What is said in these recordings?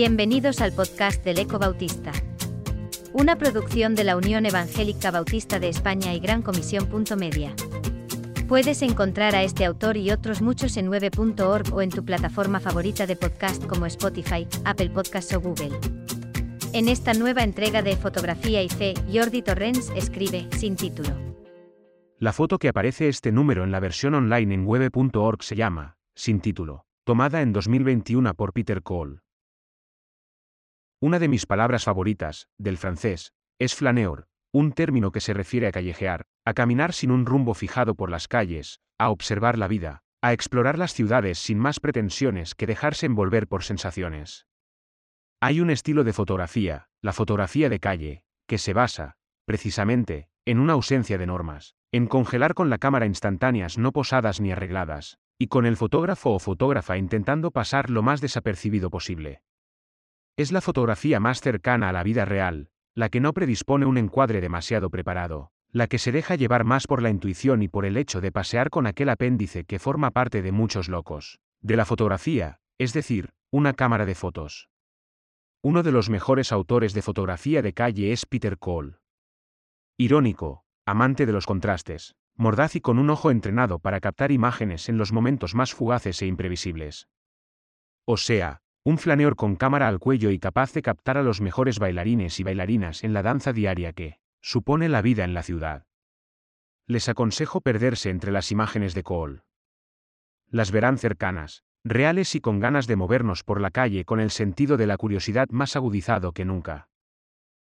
Bienvenidos al podcast del Eco Bautista. Una producción de la Unión Evangélica Bautista de España y Gran Comisión. Media. Puedes encontrar a este autor y otros muchos en 9.org o en tu plataforma favorita de podcast como Spotify, Apple Podcasts o Google. En esta nueva entrega de Fotografía y Fe, Jordi Torrens escribe, sin título. La foto que aparece este número en la versión online en web.org se llama, sin título, tomada en 2021 por Peter Cole. Una de mis palabras favoritas, del francés, es flaneur, un término que se refiere a callejear, a caminar sin un rumbo fijado por las calles, a observar la vida, a explorar las ciudades sin más pretensiones que dejarse envolver por sensaciones. Hay un estilo de fotografía, la fotografía de calle, que se basa, precisamente, en una ausencia de normas, en congelar con la cámara instantáneas no posadas ni arregladas, y con el fotógrafo o fotógrafa intentando pasar lo más desapercibido posible. Es la fotografía más cercana a la vida real, la que no predispone un encuadre demasiado preparado, la que se deja llevar más por la intuición y por el hecho de pasear con aquel apéndice que forma parte de muchos locos, de la fotografía, es decir, una cámara de fotos. Uno de los mejores autores de fotografía de calle es Peter Cole. Irónico, amante de los contrastes, mordaz y con un ojo entrenado para captar imágenes en los momentos más fugaces e imprevisibles. O sea, un flaneor con cámara al cuello y capaz de captar a los mejores bailarines y bailarinas en la danza diaria que supone la vida en la ciudad. Les aconsejo perderse entre las imágenes de Cole. Las verán cercanas, reales y con ganas de movernos por la calle con el sentido de la curiosidad más agudizado que nunca.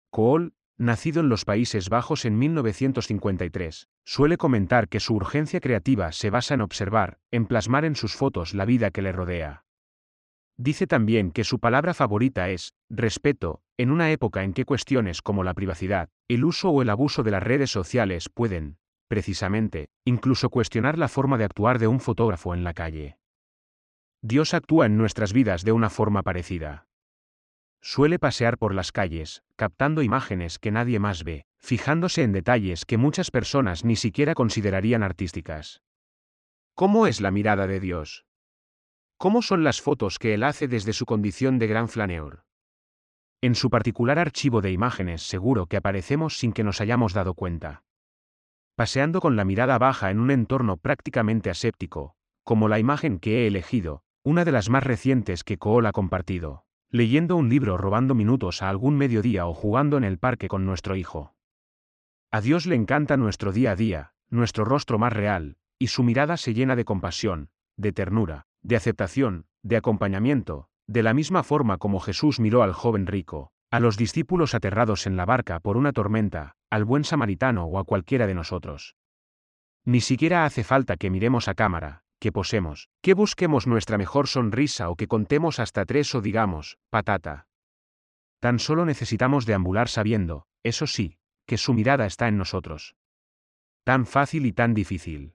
Cole, nacido en los Países Bajos en 1953, suele comentar que su urgencia creativa se basa en observar, en plasmar en sus fotos la vida que le rodea. Dice también que su palabra favorita es respeto, en una época en que cuestiones como la privacidad, el uso o el abuso de las redes sociales pueden, precisamente, incluso cuestionar la forma de actuar de un fotógrafo en la calle. Dios actúa en nuestras vidas de una forma parecida. Suele pasear por las calles, captando imágenes que nadie más ve, fijándose en detalles que muchas personas ni siquiera considerarían artísticas. ¿Cómo es la mirada de Dios? ¿Cómo son las fotos que él hace desde su condición de gran flaneor? En su particular archivo de imágenes seguro que aparecemos sin que nos hayamos dado cuenta. Paseando con la mirada baja en un entorno prácticamente aséptico, como la imagen que he elegido, una de las más recientes que Cole ha compartido, leyendo un libro robando minutos a algún mediodía o jugando en el parque con nuestro hijo. A Dios le encanta nuestro día a día, nuestro rostro más real, y su mirada se llena de compasión, de ternura, de aceptación, de acompañamiento, de la misma forma como Jesús miró al joven rico, a los discípulos aterrados en la barca por una tormenta, al buen samaritano o a cualquiera de nosotros. Ni siquiera hace falta que miremos a cámara, que posemos, que busquemos nuestra mejor sonrisa o que contemos hasta tres o digamos, patata. Tan solo necesitamos deambular sabiendo, eso sí, que su mirada está en nosotros. Tan fácil y tan difícil.